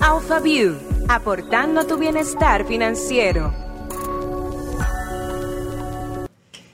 AlphaView, aportando tu bienestar financiero.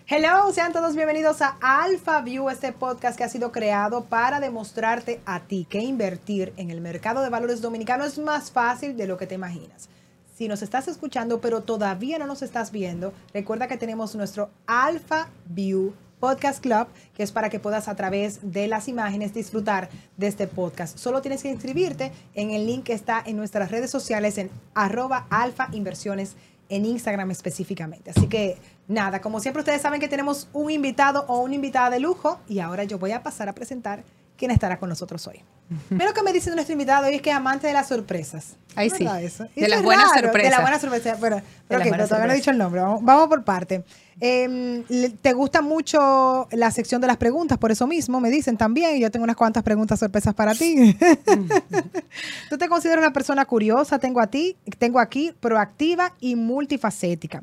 Hello, sean todos bienvenidos a AlphaView, este podcast que ha sido creado para demostrarte a ti que invertir en el mercado de valores dominicano es más fácil de lo que te imaginas. Si nos estás escuchando pero todavía no nos estás viendo, recuerda que tenemos nuestro AlphaView Podcast Club, que es para que puedas a través de las imágenes disfrutar de este podcast. Solo tienes que inscribirte en el link que está en nuestras redes sociales en arroba alfa inversiones en Instagram específicamente. Así que nada, como siempre ustedes saben que tenemos un invitado o una invitada de lujo y ahora yo voy a pasar a presentar quién estará con nosotros hoy. Pero que me dice nuestro invitado hoy es que es amante de las sorpresas. Ahí sí. Eso? De las buenas sorpresas. De las buenas sorpresas. Bueno, pero, pero todavía no he dicho el nombre. Vamos, vamos por parte. Eh, le- ¿Te gusta mucho la sección de las preguntas? Por eso mismo me dicen también. y Yo tengo unas cuantas preguntas sorpresas para ti. ¿Tú te consideras una persona curiosa? Tengo a ti, tengo aquí, proactiva y multifacética.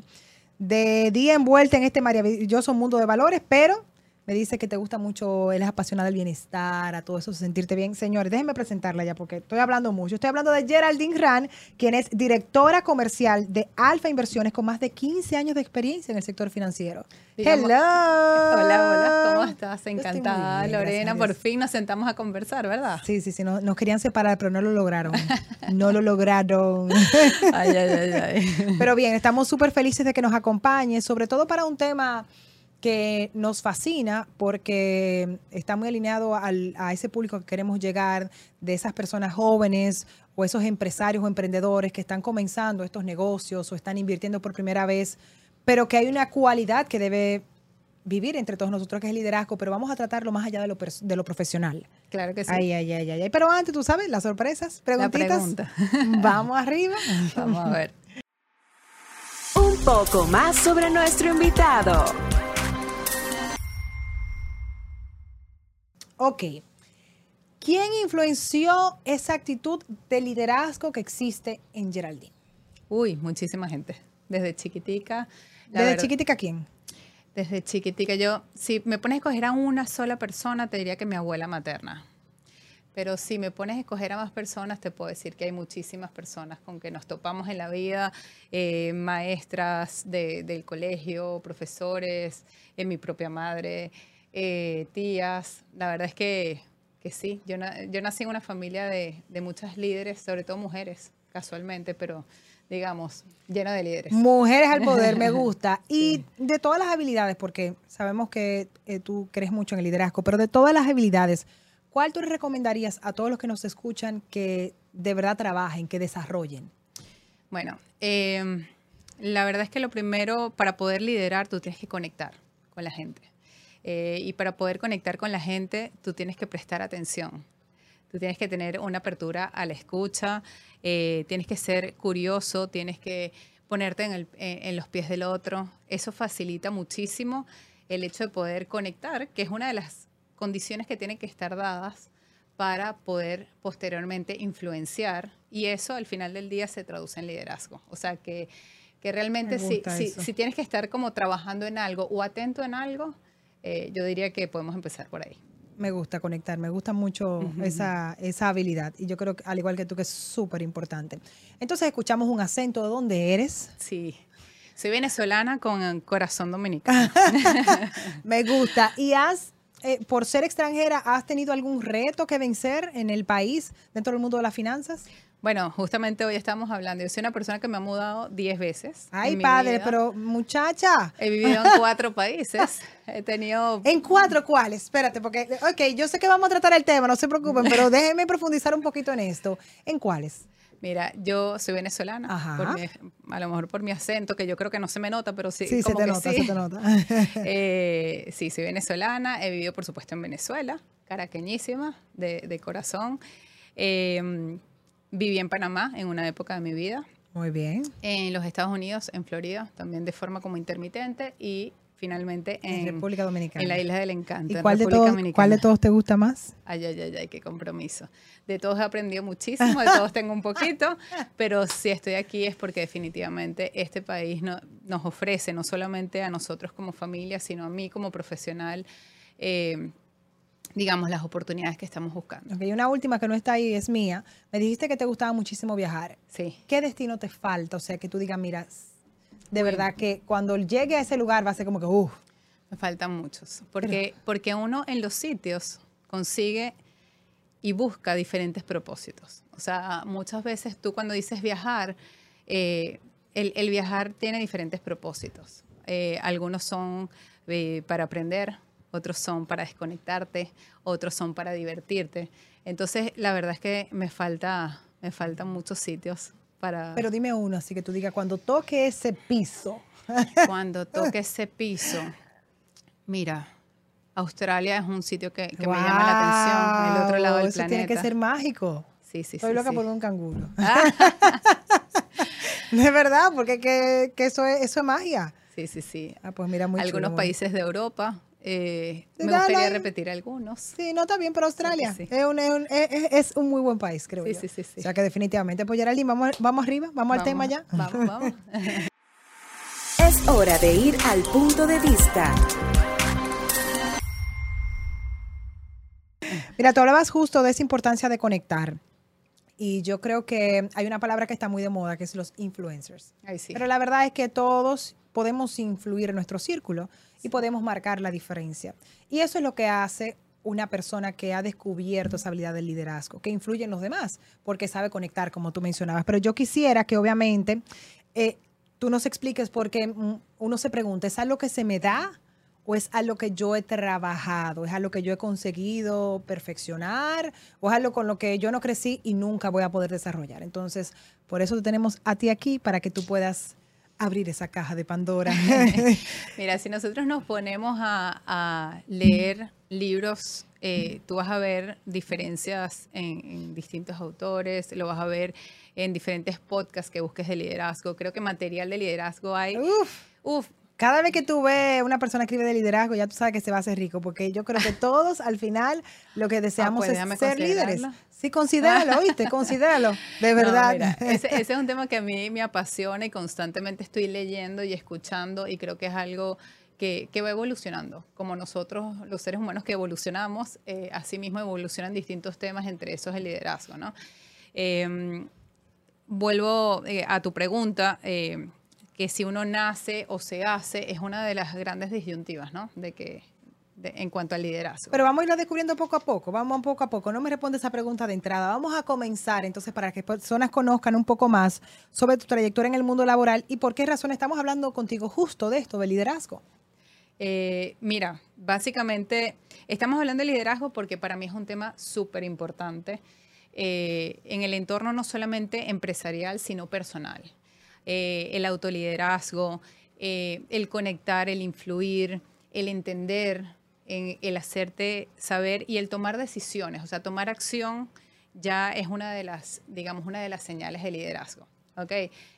De día envuelta en este maravilloso mundo de valores, pero me dice que te gusta mucho, él es apasionado del bienestar, a todo eso, sentirte bien. Señores, déjenme presentarla ya porque estoy hablando mucho. Estoy hablando de Geraldine Ran, quien es directora comercial de Alfa Inversiones con más de 15 años de experiencia en el sector financiero. Digamos- Hello. Hola, hola, ¿cómo estás? Encantada, bien, Lorena. Por fin nos sentamos a conversar, ¿verdad? Sí, sí, sí, no- nos querían separar, pero no lo lograron. No lo lograron. Ay, ay, ay, ay. Pero bien, estamos súper felices de que nos acompañe, sobre todo para un tema que nos fascina porque está muy alineado al- a ese público que queremos llegar, de esas personas jóvenes o esos empresarios o emprendedores que están comenzando estos negocios o están invirtiendo por primera vez, pero que hay una cualidad que debe vivir entre todos nosotros, que es el liderazgo, pero vamos a tratarlo más allá de lo, de lo profesional. Claro que sí. Ay, ay, ay, ay, ay. Pero antes, tú sabes, las sorpresas, La preguntitas. pregunta. Vamos arriba. Vamos a ver. Un poco más sobre nuestro invitado. Ok. ¿Quién influenció esa actitud de liderazgo que existe en Geraldine? Uy, muchísima gente. Desde chiquitica. ¿Desde verdad- chiquitica quién? Desde chiquitica. Yo, si me pones a escoger a una sola persona, te diría que mi abuela materna. Pero si me pones a escoger a más personas, te puedo decir que hay muchísimas personas con que nos topamos en la vida, eh, maestras de- del colegio, profesores, eh, mi propia madre, eh, tías. La verdad es que, que sí, yo, na- yo nací en una familia de, de muchas líderes, sobre todo mujeres, casualmente, pero digamos, llena de líderes. Mujeres al poder, me gusta. Y de todas las habilidades, porque sabemos que eh, tú crees mucho en el liderazgo, pero de todas las habilidades, ¿cuál tú recomendarías a todos los que nos escuchan que de verdad trabajen, que desarrollen? Bueno, eh, la verdad es que lo primero, para poder liderar, tú tienes que conectar con la gente. Eh, y para poder conectar con la gente, tú tienes que prestar atención. Tú tienes que tener una apertura a la escucha, eh, tienes que ser curioso, tienes que ponerte en, el- en- los pies del otro. Eso facilita muchísimo el hecho de poder conectar, que es una de las condiciones que tienen que estar dadas para poder posteriormente influenciar y eso al final del día se traduce en liderazgo. O sea que, que realmente Me si, si, si tienes que estar como trabajando en algo o atento en algo, eh, yo diría que podemos empezar por ahí. Me gusta conectar, me gusta mucho esa, esa habilidad. Y yo creo que, al igual que tú, que es súper importante. Entonces, escuchamos un acento de dónde eres. Sí. Soy venezolana con corazón dominicano. Me gusta. ¿Y has, eh, por ser extranjera, has tenido algún reto que vencer en el país, dentro del mundo de las finanzas? Bueno, justamente hoy estamos hablando. Yo soy una persona que me ha mudado 10 veces. Ay, padre, vida. pero muchacha. He vivido en cuatro países. He tenido ¿En cuatro cuáles? Espérate, porque, ok, yo sé que vamos a tratar el tema, no se preocupen, pero déjenme profundizar un poquito en esto. ¿En cuáles? Mira, yo soy venezolana, Ajá. por mi- a lo mejor por mi acento, que yo creo que no se me nota, pero sí, Sí, se te que nota, sí. se te nota. Eh, sí, soy venezolana, he vivido por supuesto en Venezuela, caraqueñísima, de, de corazón. Eh, viví en Panamá en una época de mi vida, Muy bien. en los Estados Unidos, en Florida, también de forma como intermitente y finalmente En, en, República Dominicana. en la Isla del Encanto. ¿Y en cuál de, República todos, Dominicana. cuál de todos te gusta más? Ay, ay, ay, ay, qué compromiso. De todos he aprendido muchísimo, de todos tengo un poquito, pero si estoy aquí es porque definitivamente este país no- nos ofrece, no solamente a nosotros como familia, sino a mí como profesional, eh, digamos, las oportunidades que estamos buscando. Ok, una última que no está ahí es mía. Me dijiste que te gustaba muchísimo viajar. Sí. ¿Qué destino te falta? O sea, que tú digas, mira, de verdad que cuando llegue a ese lugar va a ser como que, uff. Me faltan muchos, porque, porque uno en los sitios consigue y busca diferentes propósitos. O sea, muchas veces tú cuando dices viajar, eh, el, el viajar tiene diferentes propósitos. Eh, algunos son eh, para aprender, otros son para desconectarte, otros son para divertirte. Entonces, la verdad es que me falta, me faltan muchos sitios para... Pero dime uno, así que tú digas, cuando toque ese piso. Cuando toque ese piso, mira, Australia es un sitio que, que me llama la atención, el otro lado del Eso planeta. tiene que ser mágico. Sí, sí, Estoy sí, loca sí. por un canguro. Ah, De verdad, porque que, que eso, es, eso es magia. sí, sí, sí. Ah, pues mira, muy algunos chulo, países de Europa. Eh, me Dale. gustaría repetir algunos. Sí, no está bien, pero Australia sí. es, un, es, un, es- es- es un muy buen país, creo Sí, yo. sí, sí, sí. O sea que definitivamente, pues Geraldine, vamos, vamos arriba, vamos, al tema ya. Vamos, vamos. Es hora de ir al punto de vista. Mira, tú hablabas justo de esa importancia de conectar. Y yo creo que hay una palabra que está muy de moda, que es los influencers. Ay, sí. Pero la verdad es que todos podemos influir en nuestro círculo y podemos marcar la diferencia. Y eso es lo que hace una persona que ha descubierto esa habilidad del liderazgo, que influye en los demás, porque sabe conectar, como tú mencionabas. Pero yo quisiera que obviamente eh, tú nos expliques, porque mm, uno se pregunta, ¿es algo que se me da? ¿O es algo que yo he trabajado? ¿Es algo que yo he conseguido perfeccionar? ¿O es algo con lo que yo no crecí y nunca voy a poder desarrollar? Entonces, por eso te tenemos a ti aquí, para que tú puedas abrir esa caja de Pandora. Mira, si nosotros nos ponemos a, a leer libros, eh, tú vas a ver diferencias en, en distintos autores, lo vas a ver en diferentes podcasts que busques de liderazgo. Creo que material de liderazgo hay. Uf. Uf, Cada vez que tú ves una persona escribe de liderazgo, ya tú sabes que se va a hacer rico, porque yo creo que todos al final lo que deseamos pues es ser líderes. Sí, considéralo, ¿oíste? Considéralo, de No, verdad. mira, ese, ese es un tema que a mí me apasiona y constantemente estoy leyendo y escuchando y creo que es algo que, que va evolucionando. Como nosotros, los seres humanos que evolucionamos, eh, así mismo evolucionan distintos temas, entre esos el liderazgo, ¿no? Eh, vuelvo eh, a tu pregunta, eh, que si uno nace o se hace, es una de las grandes disyuntivas, ¿no? De que, de- en cuanto al liderazgo. Pero vamos a irlo descubriendo poco a poco, vamos poco a poco. No me responde esa pregunta de entrada. Vamos a comenzar entonces para que personas conozcan un poco más sobre tu trayectoria en el mundo laboral y por qué razón estamos hablando contigo justo de esto, de liderazgo. Eh, mira, básicamente estamos hablando de liderazgo porque para mí es un tema súper importante eh, en el entorno no solamente empresarial, sino personal. Eh, el autoliderazgo, el conectar, el influir, el entender, en- el hacerte saber y el tomar decisiones, o sea, tomar acción ya es una de las, digamos, una de las señales de liderazgo. ¿ok?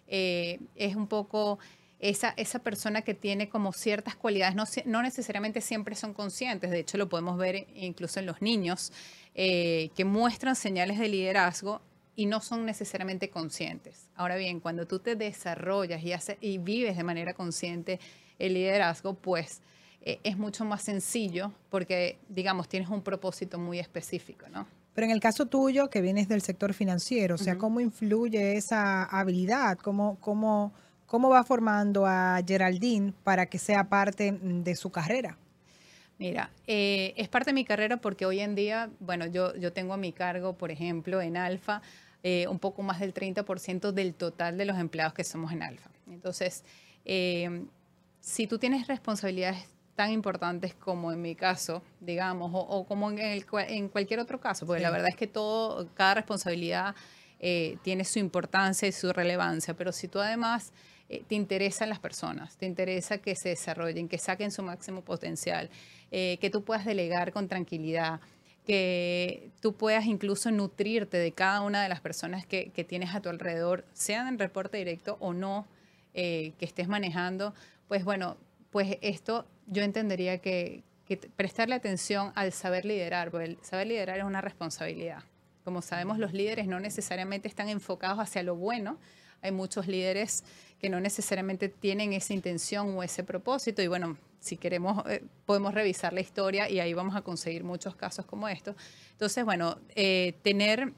Eh, es un poco esa, esa persona que tiene como ciertas cualidades, no, no necesariamente siempre son conscientes, de hecho lo podemos ver incluso en los niños, eh, que muestran señales de liderazgo y no son necesariamente conscientes. Ahora bien, cuando tú te desarrollas y, haces, y vives de manera consciente el liderazgo, pues eh, es mucho más sencillo porque, digamos, tienes un propósito muy específico, ¿no? Pero en el caso tuyo, que vienes del sector financiero, o sea, Ujú. ¿cómo influye esa habilidad? ¿Cómo, cómo, ¿Cómo va formando a Geraldine para que sea parte mm, de su carrera? Mira, eh, es parte de mi carrera porque hoy en día, bueno, yo, yo tengo a mi cargo, por ejemplo, en Alfa, eh, un poco más del 30% del total de los empleados que somos en Alfa. Entonces, eh, si tú tienes responsabilidades tan importantes como en mi caso, digamos, o, o como en, el en cualquier otro caso, porque la verdad es que todo, cada responsabilidad eh, tiene su importancia y su relevancia, pero si tú además eh, te interesan las personas, te interesa que se desarrollen, que saquen su máximo potencial, eh, que tú puedas delegar con tranquilidad, que tú puedas incluso nutrirte de cada una de las personas que, que tienes a tu alrededor, sean en reporte directo o no, que estés manejando, pues bueno, pues esto yo entendería que, que prestarle atención al saber liderar, porque el saber liderar es una responsabilidad. Como sabemos, los líderes no necesariamente están enfocados hacia lo bueno, hay muchos líderes que no necesariamente tienen esa intención o ese propósito y bueno, si queremos, eh, podemos revisar la historia y ahí vamos a conseguir muchos casos como estos. Entonces, bueno, eh, tener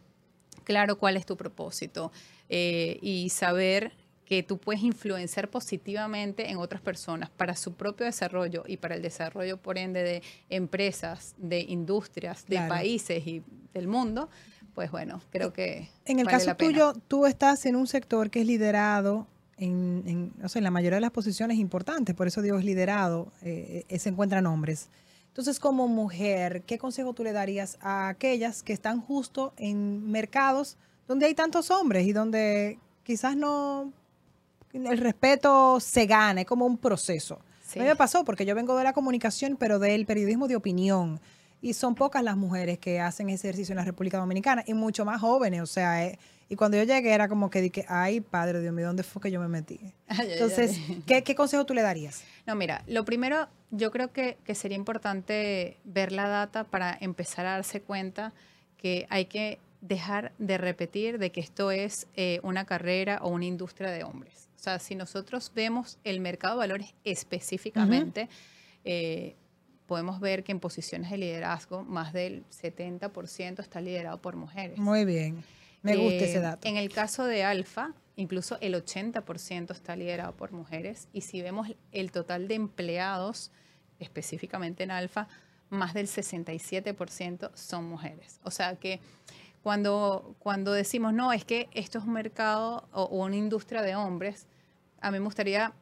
claro cuál es tu propósito eh, y saber que tú puedes influenciar positivamente en otras personas para su propio desarrollo y para el desarrollo, por ende, de empresas, de industrias, de países y del mundo, pues bueno, creo que... En el caso tuyo, tú estás en un sector que es liderado en, en, en la mayoría de las posiciones importantes, por eso digo es liderado, eh, se encuentran hombres. Entonces, como mujer, ¿qué consejo tú le darías a aquellas que están justo en mercados donde hay tantos hombres y donde quizás no el respeto se gana, es como un proceso. A mí me pasó porque yo vengo de la comunicación, pero del periodismo de opinión. Y son pocas las mujeres que hacen ese ejercicio en la República Dominicana y mucho más jóvenes. O sea, eh, y cuando yo llegué era como que dije, ay, padre Dios mío, ¿dónde fue que yo me metí? Entonces, ¿qué, consejo tú le darías? No, mira, lo primero, yo creo que, que sería importante ver la data para empezar a darse cuenta que hay que dejar de repetir de que esto es eh, una carrera o una industria de hombres. O sea, si nosotros vemos el mercado de valores específicamente, eh, podemos ver que en posiciones de liderazgo más del 70% está liderado por mujeres. Muy bien, me gusta ese eh, dato. En el caso de Alfa, incluso el 80% está liderado por mujeres y si vemos el total de empleados, específicamente en Alfa, más del 67% son mujeres. O sea que cuando, cuando decimos, no, es que esto es un mercado o, una industria de hombres, a mí me gustaría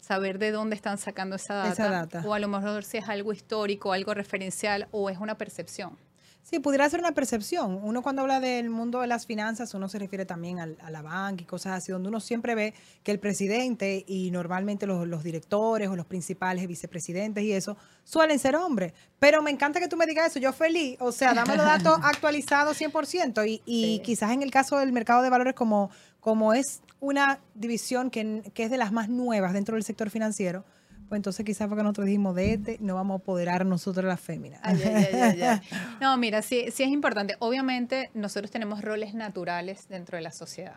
saber de dónde están sacando esa data, esa data. O a lo mejor si es algo histórico, algo referencial o es una percepción. Sí, pudiera ser una percepción. Uno cuando habla del mundo de las finanzas, uno se refiere también a la banca y cosas así, donde uno siempre ve que el presidente y normalmente los, directores o los principales vicepresidentes y eso suelen ser hombres. Pero me encanta que tú me digas eso, yo feliz. O sea, dame los datos actualizados 100%. Y, y quizás en el caso del mercado de valores, como, como es una división que, que es de las más nuevas dentro del sector financiero, pues entonces quizás porque nosotros dijimos de este, no vamos a apoderar nosotros las féminas. no, mira, sí, sí es importante. Obviamente nosotros tenemos roles naturales dentro de la sociedad.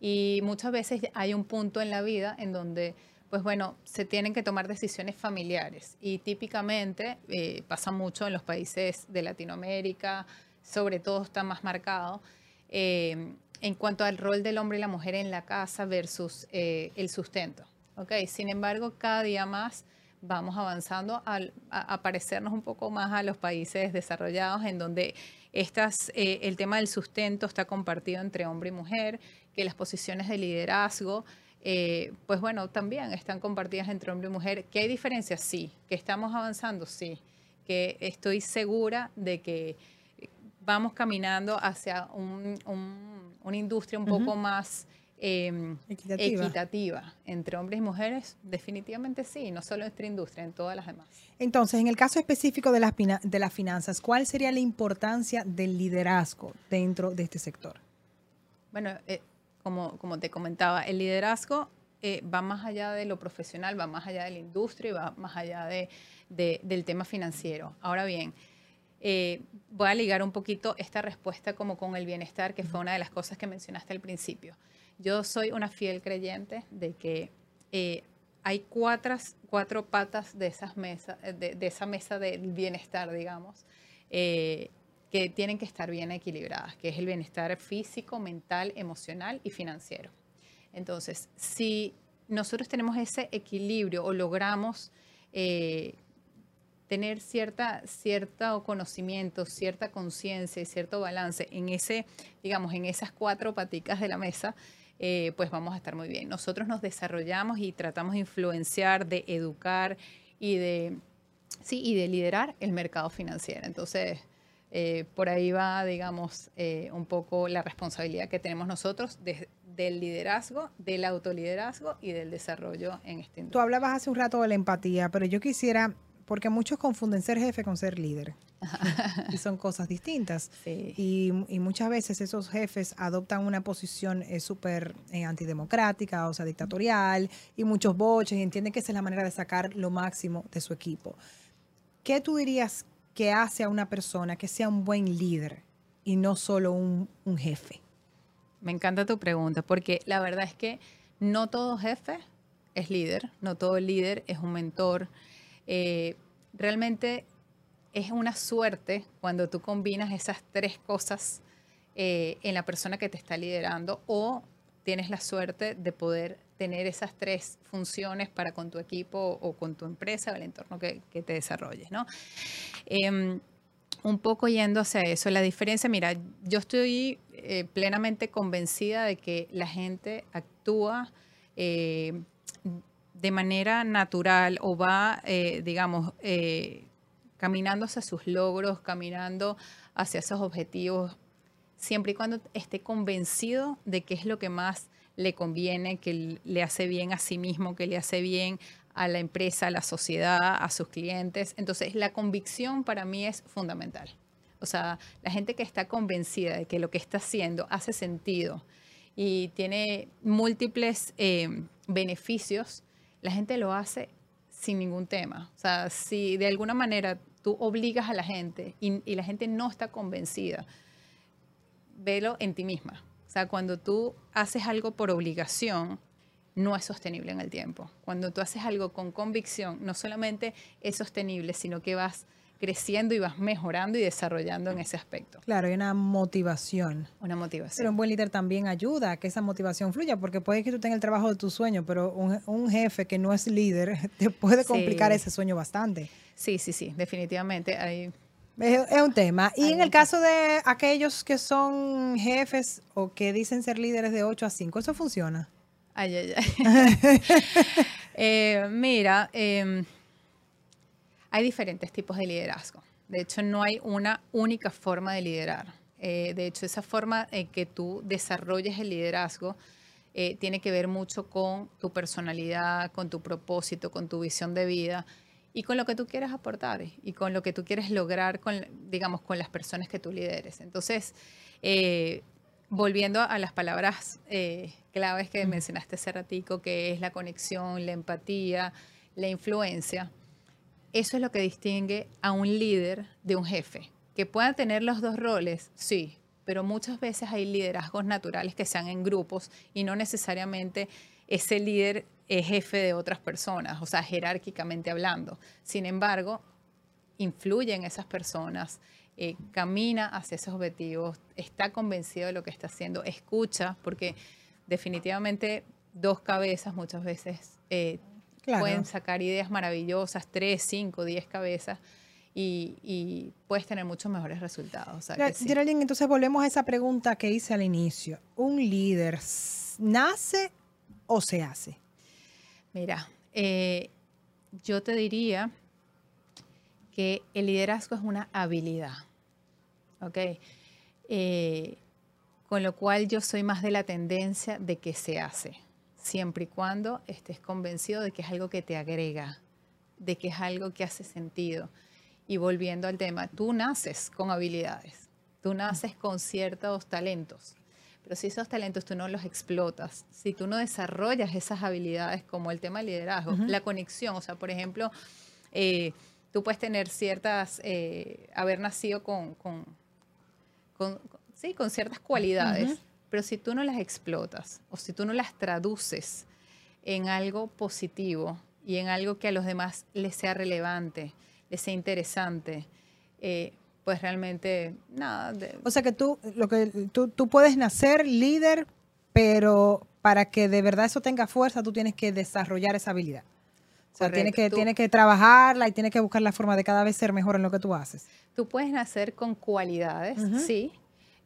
Y muchas veces hay un punto en la vida en donde, pues bueno, se tienen que tomar decisiones familiares. Y típicamente eh, pasa mucho en los países de Latinoamérica, sobre todo está más marcado. Eh, en cuanto al rol del hombre y la mujer en la casa versus eh, el sustento. Okay, sin embargo, cada día más vamos avanzando a, parecernos un poco más a los países desarrollados en donde estas, eh, el tema del sustento está compartido entre hombre y mujer, que las posiciones de liderazgo, eh, pues bueno, también están compartidas entre hombre y mujer. ¿Que hay diferencias? Sí. ¿Que estamos avanzando? Sí. Que estoy segura de que vamos caminando hacia una industria un poco más Em, equitativa. entre hombres y mujeres, definitivamente sí, no solo en nuestra industria, en todas las demás. Entonces, en el caso específico de las, de las finanzas, ¿cuál sería la importancia del liderazgo dentro de este sector? Bueno, eh, como, como te comentaba, el liderazgo eh, va más allá de lo profesional, va más allá de la industria y va más allá de, del tema financiero. Ahora bien, eh, voy a ligar un poquito esta respuesta como con el bienestar, que fue una de las cosas que mencionaste al principio. Yo soy una fiel creyente de que eh, hay cuatro, cuatro patas de, esas mesas, de, esa mesa del bienestar, digamos, eh, que tienen que estar bien equilibradas, que es el bienestar físico, mental, emocional y financiero. Entonces, si nosotros tenemos ese equilibrio o logramos eh, tener cierta, cierto conocimiento, cierta conciencia y cierto balance en ese, digamos, en esas cuatro paticas de la mesa, eh, pues vamos a estar muy bien. Nosotros nos desarrollamos y tratamos de influenciar, de educar y de, sí, y de liderar el mercado financiero. Entonces, eh, por ahí va, digamos, eh, un poco la responsabilidad que tenemos nosotros del liderazgo, del autoliderazgo y del desarrollo en este Tú hablabas hace un rato de la empatía, pero yo quisiera porque muchos confunden ser jefe con ser líder. y son cosas distintas. Y, muchas veces esos jefes adoptan una posición eh, súper eh, antidemocrática, o sea, dictatorial, y muchos boches, y entienden que esa es la manera de sacar lo máximo de su equipo. ¿Qué tú dirías que hace a una persona que sea un buen líder y no solo un, jefe? Me encanta tu pregunta, porque la verdad es que no todo jefe es líder, no todo líder es un mentor. Eh, realmente es una suerte cuando tú combinas esas tres cosas eh, en la persona que te está liderando o tienes la suerte de poder tener esas tres funciones para con tu equipo o con tu empresa o el entorno que, te desarrolles, ¿no? Em, un poco yendo hacia eso, la diferencia, mira, yo estoy eh, plenamente convencida de que la gente actúa eh, de manera natural o va, eh, digamos, caminando hacia sus logros, caminando hacia esos objetivos, siempre y cuando esté convencido de qué es lo que más le conviene, que le hace bien a sí mismo, que le hace bien a la empresa, a la sociedad, a sus clientes. Entonces, la convicción para mí es fundamental. O sea, la gente que está convencida de que lo que está haciendo hace sentido y tiene múltiples eh, beneficios, la gente lo hace sin ningún tema. O sea, si de alguna manera tú obligas a la gente y, la gente no está convencida, velo en ti misma. O sea, cuando tú haces algo por obligación, no es sostenible en el tiempo. Cuando tú haces algo con convicción, no solamente es sostenible, sino que vas creciendo y vas mejorando y desarrollando en ese aspecto. Claro, hay una motivación. Una motivación. Pero un buen líder también ayuda a que esa motivación fluya, porque puede que tú tengas el trabajo de tu sueño, pero un, jefe que no es líder te puede complicar ese sueño bastante. Sí, sí, sí, definitivamente hay... Es, un tema. Y en el caso de aquellos que son jefes o que dicen ser líderes de 8 a 5, ¿eso funciona? Ay, ay, ay. Eh, mira, em, hay diferentes tipos de liderazgo. De hecho, no hay una única forma de liderar. Eh, de hecho, esa forma en que tú desarrolles el liderazgo eh, tiene que ver mucho con tu personalidad, con tu propósito, con tu visión de vida y con lo que tú quieres aportar y con lo que tú quieres lograr con, digamos, con las personas que tú lideres. Entonces, eh, volviendo a las palabras claves que mencionaste hace ratico, que es la conexión, la empatía, la influencia, eso es lo que distingue a un líder de un jefe. Que puedan tener los dos roles, sí, pero muchas veces hay liderazgos naturales que sean en grupos y no necesariamente ese líder es jefe de otras personas, o sea, jerárquicamente hablando. Sin embargo, influye en esas personas, eh, camina hacia esos objetivos, está convencido de lo que está haciendo, escucha, porque definitivamente dos cabezas muchas veces eh, Pueden sacar ideas maravillosas, tres, cinco, diez cabezas. Y, puedes tener muchos mejores resultados. Geraldine, entonces volvemos a esa pregunta que hice al inicio. ¿Un líder nace o se hace? Mira, eh, yo te diría que el liderazgo es una habilidad. ¿Ok? Eh, con lo cual yo soy más de la tendencia de que se hace siempre y cuando estés convencido de que es algo que te agrega, de que es algo que hace sentido. Y volviendo al tema, tú naces con habilidades, tú naces con ciertos talentos, pero si esos talentos tú no los explotas, si tú no desarrollas esas habilidades como el tema del liderazgo, la conexión, o sea, por ejemplo, eh, tú puedes tener ciertas, eh, haber nacido con, con, sí, con ciertas cualidades, pero si tú no las explotas o si tú no las traduces en algo positivo y en algo que a los demás les sea relevante, les sea interesante, eh, pues realmente nada. O sea que tú, lo que tú, tú puedes nacer líder, pero para que de verdad eso tenga fuerza, tú tienes que desarrollar esa habilidad. O sea, tienes que, que trabajarla y tienes que buscar la forma de cada vez ser mejor en lo que tú haces. Tú puedes nacer con cualidades, sí,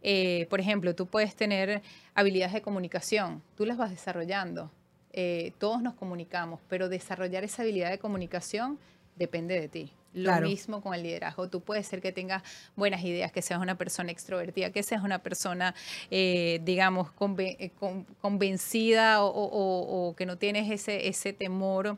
eh, por ejemplo, tú puedes tener habilidades de comunicación, tú las vas desarrollando. Eh, todos nos comunicamos, pero desarrollar esa habilidad de comunicación depende de ti. Lo mismo con el liderazgo. Tú puedes ser que tengas buenas ideas, que seas una persona extrovertida, que seas una persona, eh, digamos, convencida o, que no tienes ese, ese temor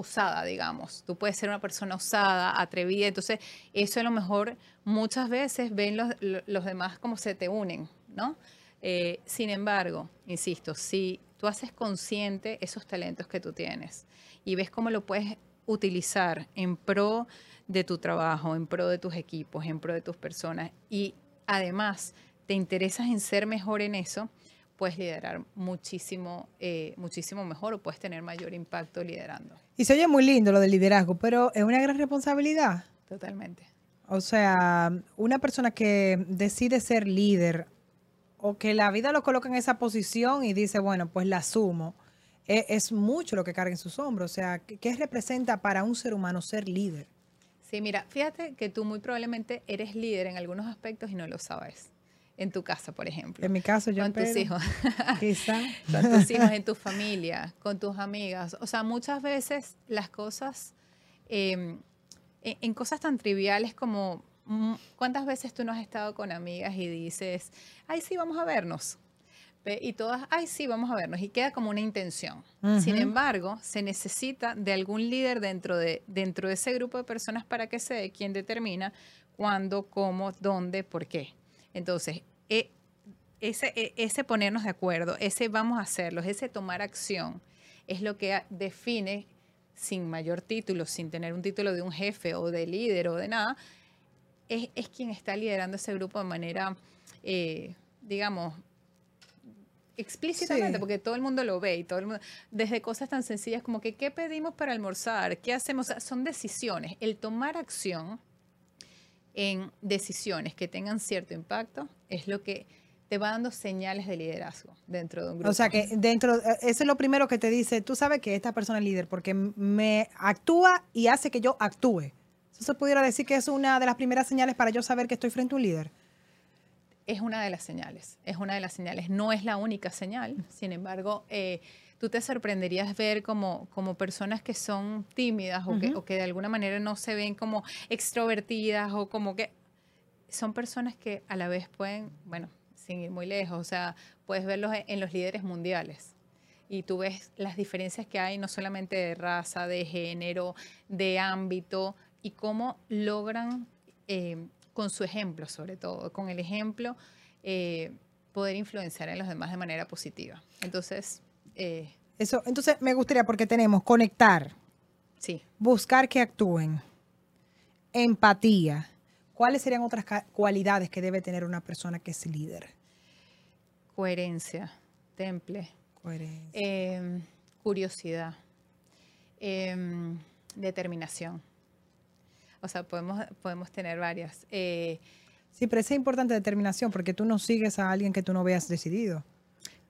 osada, digamos. Tú puedes ser una persona osada, atrevida. Entonces, eso a lo mejor muchas veces ven los, los demás como se te unen, ¿no? Eh, sin embargo, insisto, si tú haces consciente esos talentos que tú tienes y ves cómo lo puedes utilizar en pro de tu trabajo, en pro de tus equipos, en pro de tus personas y además te interesas en ser mejor en eso, puedes liderar muchísimo, eh, muchísimo mejor o puedes tener mayor impacto liderando. Y se oye muy lindo lo del liderazgo, pero es una gran responsabilidad. Totalmente. O sea, una persona que decide ser líder o que la vida lo coloca en esa posición y dice, bueno, pues la asumo, e- es, mucho lo que carga en sus hombros. O sea, ¿qué, qué representa para un ser humano ser líder? Sí, mira, fíjate que tú muy probablemente eres líder en algunos aspectos y no lo sabes. En tu casa, por ejemplo. En mi caso, yo con tus hijos. Quizá. con tus hijos, en tu familia, con tus amigas. O sea, muchas veces las cosas, eh, en, en cosas tan triviales como, mm, ¿cuántas veces tú no has estado con amigas y dices, ay, sí, vamos a vernos? Ve, Y todas, ay, sí, vamos a vernos. Y queda como una intención. Sin Ujú. embargo, se necesita de algún líder dentro de, dentro de ese grupo de personas para que sea quien determina cuándo, cómo, dónde, por qué. Entonces, e- ese, e- ese ponernos de acuerdo, ese vamos a hacerlo, ese tomar acción, es lo que define sin mayor título, sin tener un título de un jefe o de líder o de nada, es, es quien está liderando ese grupo de manera, eh, digamos, explícitamente, Sí. porque todo el mundo lo ve y todo el mundo, desde cosas tan sencillas como que qué pedimos para almorzar, qué hacemos, O sea, son decisiones. El tomar acción en decisiones que tengan cierto impacto es lo que te va dando señales de liderazgo dentro de un grupo. O sea que dentro, eh, eso es lo primero que te dice, tú sabes que esta persona es líder porque me actúa y hace que yo actúe. Eso se pudiera decir que es una de las primeras señales para yo saber que estoy frente a un líder. es una de las señales, es una de las señales, no es la única señal, sin embargo, eh, tú te sorprenderías ver como, como personas que son tímidas o, que, Ujú. o que de alguna manera no se ven como extrovertidas o como que son personas que a la vez pueden, bueno, sin ir muy lejos, o sea, puedes verlos en- en los líderes mundiales. Y tú ves las diferencias que hay, no solamente de raza, de género, de ámbito, y cómo logran, eh, con su ejemplo sobre todo, con el ejemplo, eh, poder influenciar en los demás de manera positiva. Entonces, eh, Eso, entonces me gustaría, porque tenemos conectar, sí, buscar que actúen, empatía. ¿Cuáles serían otras cualidades que debe tener una persona que es líder? coherencia, temple, Coherencia. eh, curiosidad, eh, determinación. O sea, podemos, podemos tener varias. Eh, Sí, pero es importante determinación porque tú no sigues a alguien que tú no veas decidido.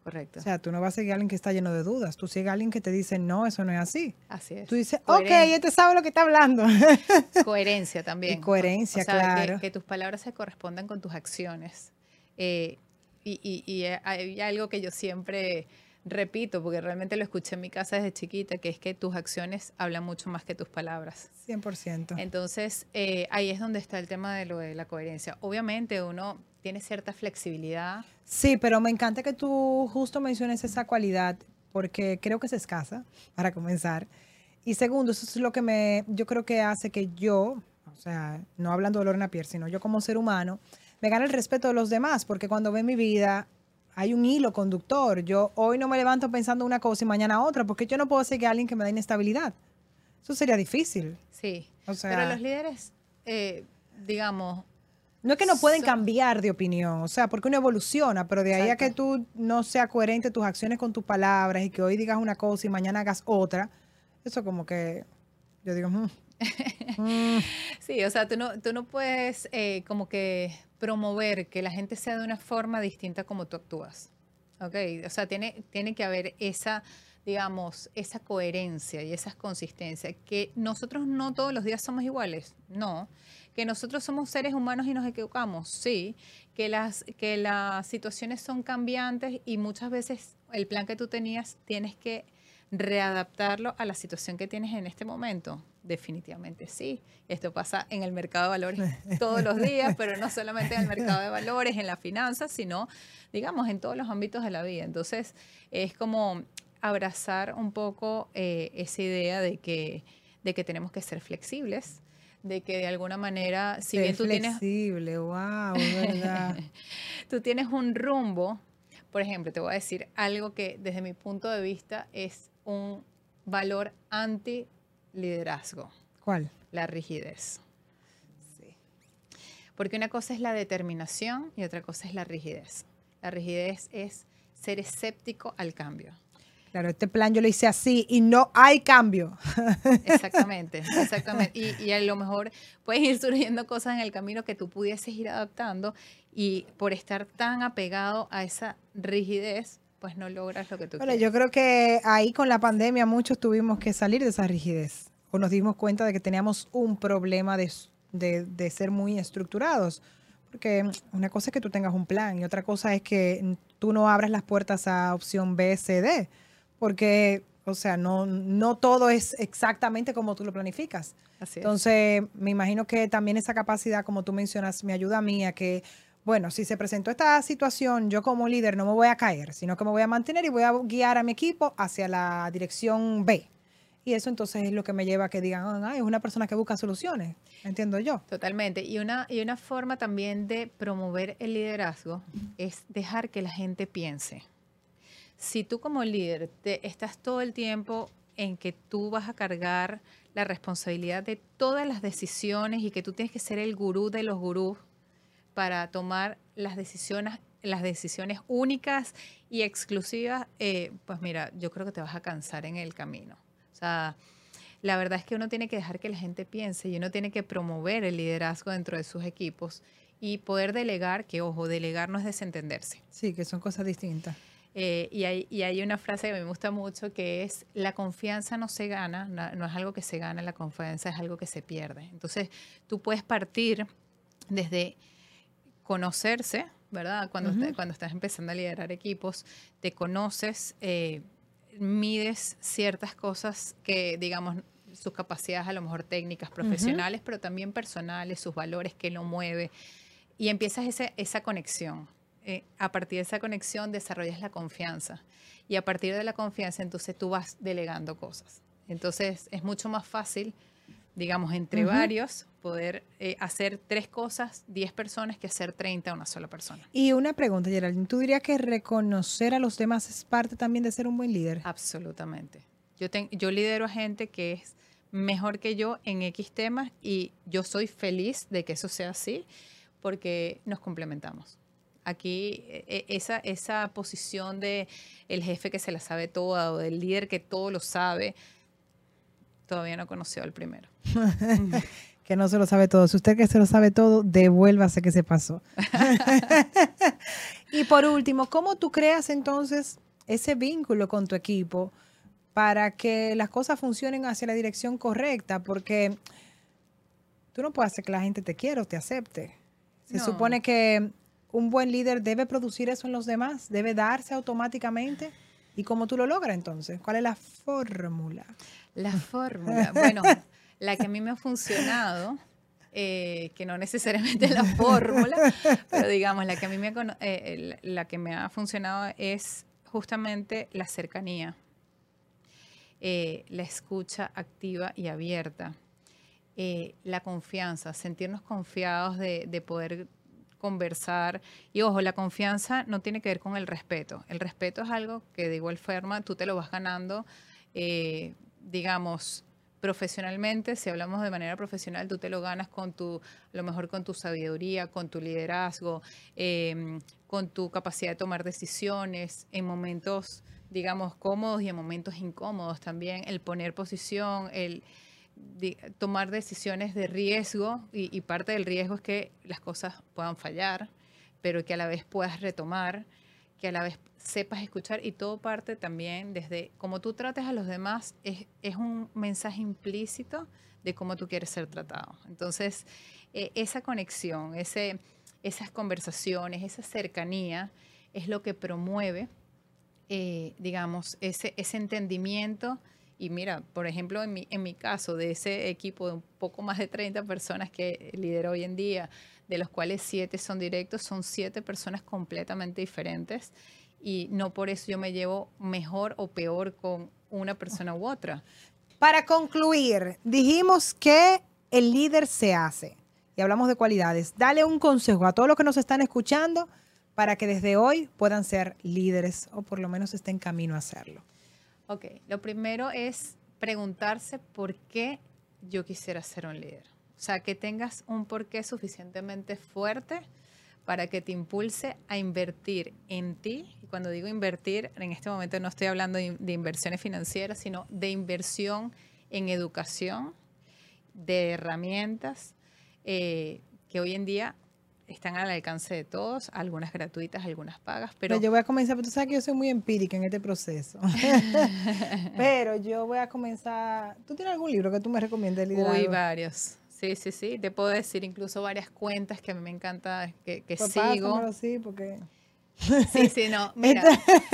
Correcto. O sea, tú no vas a seguir a alguien que está lleno de dudas. Tú sigues a alguien que te dice, no, eso no es así. Así es. Tú dices, ok, Coheren- este sabe lo que está hablando. coherencia también. Y coherencia, O sea, que- claro. Que, tus palabras se correspondan con tus acciones. Eh, y, y- y hay algo que yo siempre repito, porque realmente lo escuché en mi casa desde chiquita, que es que tus acciones hablan mucho más que tus palabras. 100%. Entonces, eh, ahí es donde está el tema de lo de la coherencia. Obviamente uno tiene cierta flexibilidad. Sí, pero me encanta que tú justo menciones esa cualidad porque creo que es escasa, para comenzar. Y segundo, eso es lo que me, yo creo que hace que yo, o sea, no hablando de Lorena Pierre, sino yo como ser humano, me gane el respeto de los demás, porque cuando ve mi vida hay un hilo conductor. Yo hoy no me levanto pensando una cosa y mañana otra, porque yo no puedo seguir a alguien que me da inestabilidad. Eso sería difícil. Sí. O sea, Pero los líderes, eh, digamos, No es que no pueden cambiar de opinión, o sea, porque uno evoluciona, pero de ahí a que tú no seas coherente tus acciones con tus palabras y que hoy digas una cosa y mañana hagas otra, eso como que yo digo, mm, mm, Sí, o sea, tú no, tú no puedes eh, como que promover que la gente sea de una forma distinta como tú actúas. ¿Ok? O sea, tiene, tiene que haber esa, digamos, esa coherencia y esa consistencia. Que nosotros no todos los días somos iguales, no. Que nosotros somos seres humanos y nos equivocamos, sí. Que las, que las situaciones son cambiantes y muchas veces el plan que tú tenías tienes que readaptarlo a la situación que tienes en este momento. Definitivamente sí. Esto pasa en el mercado de valores todos los días, pero no solamente en el mercado de valores, en las finanzas, sino, digamos, en todos los ámbitos de la vida. Entonces, es como abrazar un poco eh, esa idea de que, de que tenemos que ser flexibles, de que de alguna manera, si ser bien tú tienes, flexible, wow, ¿verdad? tú tienes un rumbo, por ejemplo, te voy a decir algo que desde mi punto de vista es un valor anti-liderazgo, ¿Cuál? la rigidez. Porque una cosa es la determinación y otra cosa es la rigidez. La rigidez es ser escéptico al cambio. Claro, este plan yo lo hice así y no hay cambio. Exactamente, exactamente. Y, y, a lo mejor pueden ir surgiendo cosas en el camino que tú pudieses ir adaptando y por estar tan apegado a esa rigidez, pues no logras lo que tú bueno, quieres. Yo creo que ahí con la pandemia muchos tuvimos que salir de esa rigidez o nos dimos cuenta de que teníamos un problema de, de, de ser muy estructurados. Porque una cosa es que tú tengas un plan y otra cosa es que tú no abras las puertas a opción B, C, D porque, o sea, no, no todo es exactamente como tú lo planificas. Así es. Entonces, me imagino que también esa capacidad, como tú mencionas, me ayuda a mí a que, bueno, si se presentó esta situación, yo como líder no me voy a caer, sino que me voy a mantener y voy a guiar a mi equipo hacia la dirección B. Y eso entonces es lo que me lleva a que digan, ah, es una persona que busca soluciones, entiendo yo. Totalmente. Y una, y una forma también de promover el liderazgo es dejar que la gente piense si tú como líder te estás todo el tiempo en que tú vas a cargar la responsabilidad de todas las decisiones y que tú tienes que ser el gurú de los gurús para tomar las decisiones, las decisiones únicas y exclusivas, eh, pues mira, yo creo que te vas a cansar en el camino. O sea, la verdad es que uno tiene que dejar que la gente piense y uno tiene que promover el liderazgo dentro de sus equipos y poder delegar, que ojo, delegar no es desentenderse. Sí, que son cosas distintas. Eh, y, hay, y, hay, una frase que me gusta mucho que es, la confianza no se gana, no, no, es algo que se gana, la confianza es algo que se pierde. Entonces, tú puedes partir desde conocerse, ¿verdad? Cuando, uh -huh. cuando estás empezando a liderar equipos, te conoces, eh, mides ciertas cosas que, digamos, sus capacidades a lo mejor técnicas, profesionales, uh -huh. pero también personales, sus valores, que lo mueve, y empiezas ese, esa conexión eh, a partir de esa conexión desarrollas la confianza. Y a partir de la confianza, entonces tú vas delegando cosas. Entonces es mucho más fácil, digamos, entre uh -huh. varios, poder eh, hacer tres cosas, diez personas, que hacer 30 a una sola persona. Y una pregunta, Geraldine, ¿tú dirías que reconocer a los demás es parte también de ser un buen líder? Absolutamente. Yo, te, yo lidero a gente que es mejor que yo en X temas y yo soy feliz de que eso sea así porque nos complementamos. Aquí e, esa, esa posición de el jefe que se la sabe toda o del líder que todo lo sabe, todavía no conoció al primero. que no se lo sabe todo. Si usted que se lo sabe todo, devuélvase que se pasó. y por último, ¿cómo tú creas entonces ese vínculo con tu equipo para que las cosas funcionen hacia la dirección correcta? Porque tú no puedes hacer que la gente te quiera o te acepte. Se no. supone que un buen líder debe producir eso en los demás, debe darse automáticamente. ¿Y cómo tú lo logras entonces? ¿Cuál es la fórmula? La fórmula, bueno, la que a mí me ha funcionado, eh, que no necesariamente es la fórmula, pero digamos, la que a mí me ha, eh, la que me ha funcionado es justamente la cercanía, eh, la escucha activa y abierta, la confianza, sentirnos confiados de, de poder conversar. Y ojo, la confianza no tiene que ver con el respeto. El respeto es algo que de igual forma tú te lo vas ganando, eh, digamos, profesionalmente, si hablamos de manera profesional, tú te lo ganas con tu, a lo mejor con tu sabiduría, con tu liderazgo, eh, con tu capacidad de tomar decisiones en momentos, digamos, cómodos y en momentos incómodos también, el poner posición, el tomar decisiones de riesgo y, parte del riesgo es que las cosas puedan fallar, pero que a la vez puedas retomar, que a la vez sepas escuchar y todo parte también desde cómo tú trates a los demás es, un mensaje implícito de cómo tú quieres ser tratado. Entonces, eh, esa conexión, esas conversaciones, esa cercanía es lo que promueve, eh, digamos, ese entendimiento y mira, por ejemplo, en mi, caso, de ese equipo de un poco más de 30 personas que lidero hoy en día, de los cuales siete son directos, son siete personas completamente diferentes. Y no por eso yo me llevo mejor o peor con una persona u otra. Para concluir, dijimos que el líder se hace. Y hablamos de cualidades. Dale un consejo a todos los que nos están escuchando para que desde hoy puedan ser líderes o por lo menos estén en camino a hacerlo. Ok, lo primero es preguntarse por qué yo quisiera ser un líder. O sea, que tengas un porqué suficientemente fuerte para que te impulse a invertir en ti. Y cuando digo invertir, en este momento no estoy hablando de, inversiones financieras, sino de inversión en educación, de herramientas eh, que hoy en día están al alcance de todos, algunas gratuitas, algunas pagas, pero... yo voy a comenzar, pero tú sabes que yo soy muy empírica en este proceso. pero yo voy a comenzar... ¿Tú tienes algún libro que tú me recomiendes, liderazgo? Uy, varios. Sí, sí, sí. Te puedo decir incluso varias cuentas que a mí me encanta, que, que Pues sigo. sí, porque... Sí, sí, no. Mira,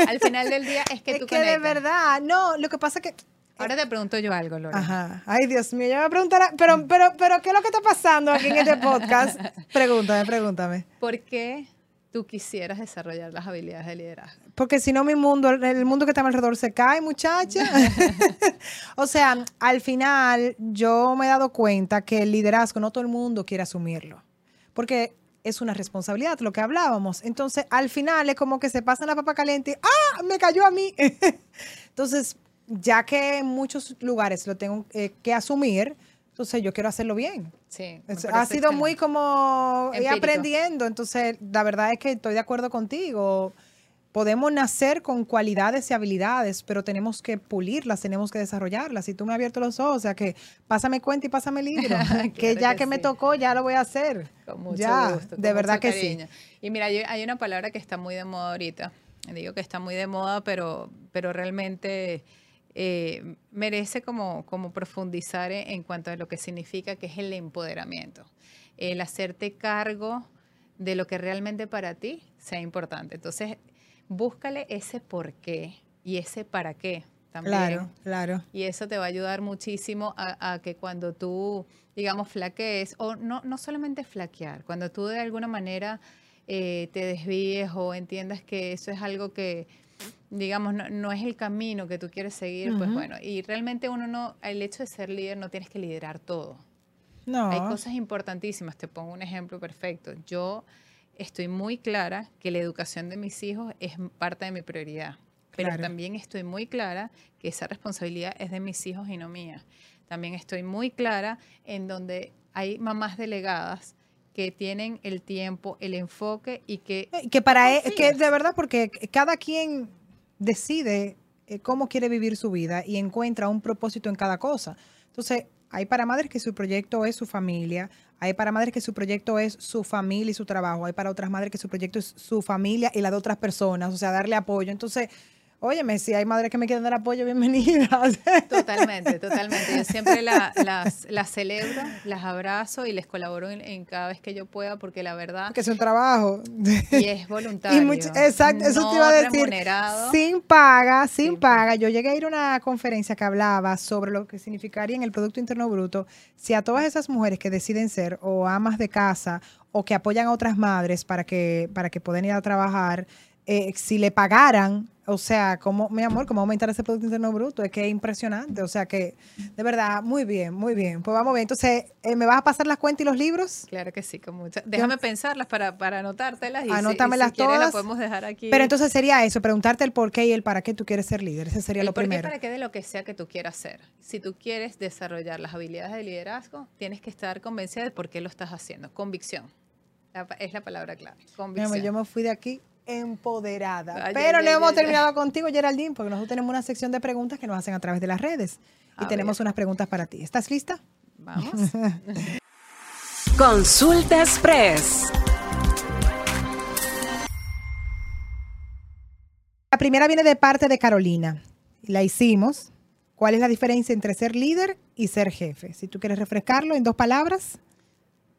al final del día es que es tú que de conectas. verdad, no, lo que pasa es que... Ahora te pregunto yo algo, Lorena. Ajá. Ay, Dios mío, yo me preguntará, pero, pero, pero, ¿qué es lo que está pasando aquí en este podcast? Pregúntame, pregúntame. ¿Por qué tú quisieras desarrollar las habilidades de liderazgo? Porque si no, mi mundo, el- mundo que está a mi alrededor se cae, muchacha. o sea, al final, yo me he dado cuenta que el liderazgo no todo el mundo quiere asumirlo. Porque es una responsabilidad, lo que hablábamos. Entonces, al final es como que se pasa la papa caliente ¡ah! Me cayó a mí. Entonces, ya que en muchos lugares lo tengo eh, que asumir, entonces yo quiero hacerlo bien. Sí. me ha sido muy como ir aprendiendo, entonces la verdad es que estoy de acuerdo contigo. Podemos nacer con cualidades y habilidades, pero tenemos que pulirlas, tenemos que desarrollarlas. Y tú me has abierto los ojos, o sea que pásame cuenta y pásame libro, que Claro ya que que, me sí. tocó ya lo voy a hacer. Con mucho ya, gusto. de con verdad mucho que cariño. Y mira, hay, hay una palabra que está muy de moda ahorita. Digo que está muy de moda, pero, pero realmente eh, merece como, como profundizar en, en cuanto a lo que significa, que es el empoderamiento. El hacerte cargo de lo que realmente para ti sea importante. Entonces, búscale ese por qué y ese para qué también. Claro, claro. Y eso te va a ayudar muchísimo a, a que cuando tú, digamos, flaquees, o no, no solamente flaquear, cuando tú de alguna manera eh, te desvíes o entiendas que eso es algo que, digamos, no, no es el camino que tú quieres seguir, pues bueno, y realmente uno no, el hecho de ser líder no tienes que liderar todo. No. Hay cosas importantísimas, te pongo un ejemplo perfecto. Yo estoy muy clara que la educación de mis hijos es parte de mi prioridad, pero Claro. también estoy muy clara que esa responsabilidad es de mis hijos y no mía. También estoy muy clara en donde hay mamás delegadas que tienen el tiempo, el enfoque y que Eh, Que para e- que de verdad, porque cada quien decide eh, cómo quiere vivir su vida y encuentra un propósito en cada cosa. Entonces, hay para madres que su proyecto es su familia, hay para madres que su proyecto es su familia y su trabajo, hay para otras madres que su proyecto es su familia y la de otras personas, o sea, darle apoyo. Entonces, óyeme, si hay madres que me quieren dar apoyo, bienvenidas. Totalmente, totalmente. Yo siempre la- las, las celebro, las abrazo y les colaboro en, en cada vez que yo pueda porque la verdad que es un trabajo. y es voluntario. Y mucho- exacto, eso te iba a decir. remunerado. Sin paga, sin Sin paga. Yo llegué a ir a una conferencia que hablaba sobre lo que significaría en el Producto Interno Bruto si a todas esas mujeres que deciden ser o amas de casa o que apoyan a otras madres para que, para que puedan ir a trabajar, eh, si le pagaran, o sea, como, mi amor, cómo aumentar ese Producto Interno Bruto, es que es impresionante. O sea que, de verdad, muy bien, muy bien. Pues vamos bien. Entonces, eh, ¿me vas a pasar las cuentas y los libros? Claro que sí, con mucha. Déjame pensarlas para, para anotártelas y si- y Anótamelas si, quieres la todas. podemos dejar aquí. Pero entonces sería eso, preguntarte el por qué y el para qué tú quieres ser líder. Ese sería el lo por qué primero. para qué de lo que sea que tú quieras hacer. Si tú quieres desarrollar las habilidades de liderazgo, tienes que estar convencida de por qué lo estás haciendo. Convicción. La es la palabra clave. Convicción. amor, yo me fui de aquí empoderada. Ay, Pero ay, no ay, hemos ay, terminado contigo, Geraldine, porque nosotros tenemos una sección de preguntas que nos hacen a través de las redes. Y tenemos unas preguntas para ti. ¿Estás lista? Vamos. Consulta Express. La primera viene de parte de Carolina. La hicimos. ¿Cuál es la diferencia entre ser líder y ser jefe? Si tú quieres refrescarlo en dos palabras.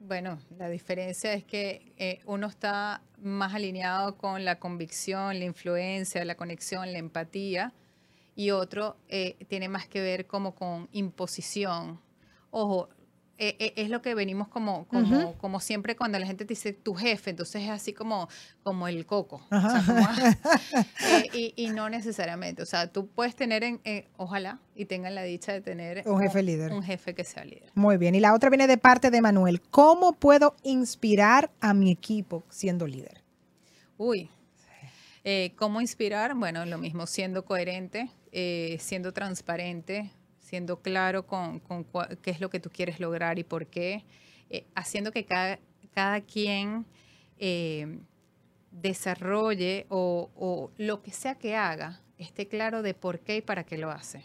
Bueno, la diferencia es que eh, uno está más alineado con la convicción, la influencia, la conexión, la empatía, y otro eh, tiene más que ver como con imposición. Ojo, eh, eh, es lo que venimos como, como, como siempre cuando la gente te dice tu jefe, entonces es así como, como el coco. o Ajá. sea, como, eh, y, y no necesariamente. O sea, tú puedes tener, en, eh, ojalá, y tengan la dicha de tener Un jefe líder. Un jefe que sea líder. Muy bien. Y la otra viene de parte de Manuel. ¿Cómo puedo inspirar a mi equipo siendo líder? Uy. Eh, ¿Cómo inspirar? Bueno, lo mismo, siendo coherente, siendo transparente, siendo claro con, con qué es lo que tú quieres lograr y por qué, eh, haciendo que cada, cada quien eh, desarrolle o, o lo que sea que haga, esté claro de por qué y para qué lo hace.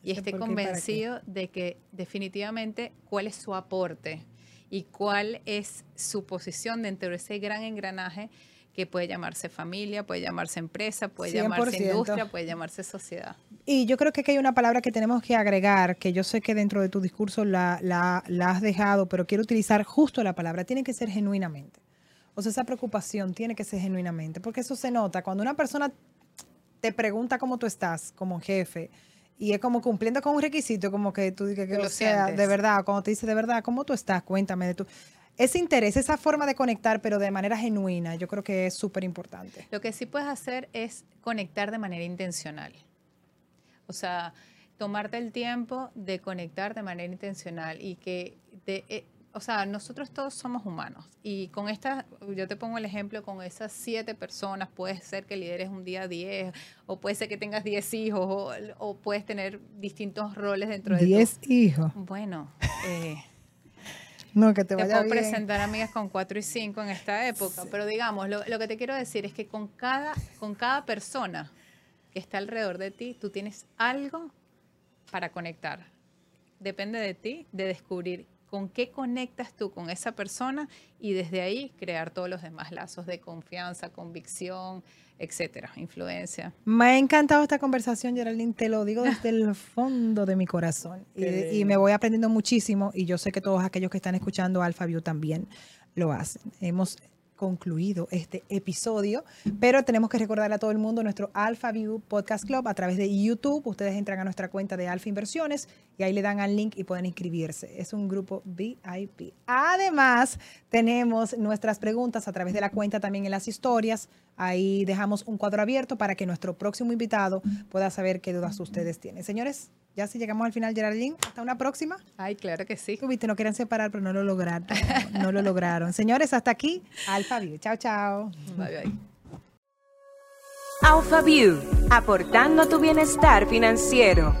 Y esté convencido de que definitivamente cuál es su aporte y cuál es su posición dentro de ese gran engranaje que puede llamarse familia, puede llamarse empresa, puede llamarse 100%. industria, puede llamarse sociedad. Y yo creo que aquí hay una palabra que tenemos que agregar, que yo sé que dentro de tu discurso la, la- la has dejado, pero quiero utilizar justo la palabra, tiene que ser genuinamente. O sea, esa preocupación tiene que ser genuinamente, porque eso se nota. Cuando una persona te pregunta cómo tú estás como jefe, y es como cumpliendo con un requisito, como que tú digas que, lo sea, sientes. de verdad, cuando te dice de verdad, ¿cómo tú estás? Cuéntame de tu... Ese interés, esa forma de conectar, pero de manera genuina, yo creo que es súper importante. Lo que sí puedes hacer es conectar de manera intencional. O sea, tomarte el tiempo de conectar de manera intencional y que, de, eh, o sea, nosotros todos somos humanos y con esta, yo te pongo el ejemplo, con esas siete personas, puede ser que lideres un día 10 o puede ser que tengas 10 hijos o, o puedes tener distintos roles dentro de tu- Diez hijos. Bueno, eh, No, que te te vaya puedo bien. presentar amigas con 4 y 5 en esta época, pero digamos, lo, lo que te quiero decir es que con cada, con cada persona que está alrededor de ti, tú tienes algo para conectar. Depende de ti, de descubrir con qué conectas tú con esa persona y desde ahí crear todos los demás lazos de confianza, convicción, etcétera, influencia. Me ha encantado esta conversación, Geraldine, te lo digo desde el fondo de mi corazón. Y, y me voy aprendiendo muchísimo y yo sé que todos aquellos que están escuchando Alpha View también lo hacen. Hemos concluido este episodio, pero tenemos que recordarle a todo el mundo nuestro Alpha View Podcast Club a través de YouTube. Ustedes entran a nuestra cuenta de Alpha Inversiones y ahí le dan al link y pueden inscribirse. Es un grupo VIP. Además, tenemos nuestras preguntas a través de la cuenta también en las historias. Ahí dejamos un cuadro abierto para que nuestro próximo invitado pueda saber qué dudas ustedes tienen. Señores, ya si llegamos al final, Geraldine, hasta una próxima. Ay, claro que sí. Tú viste, no querían separar, pero no lo lograron. No lo lograron. Señores, hasta aquí, Alfa View. Chao, chao. Bye, bye. Alpha View, aportando a tu bienestar financiero.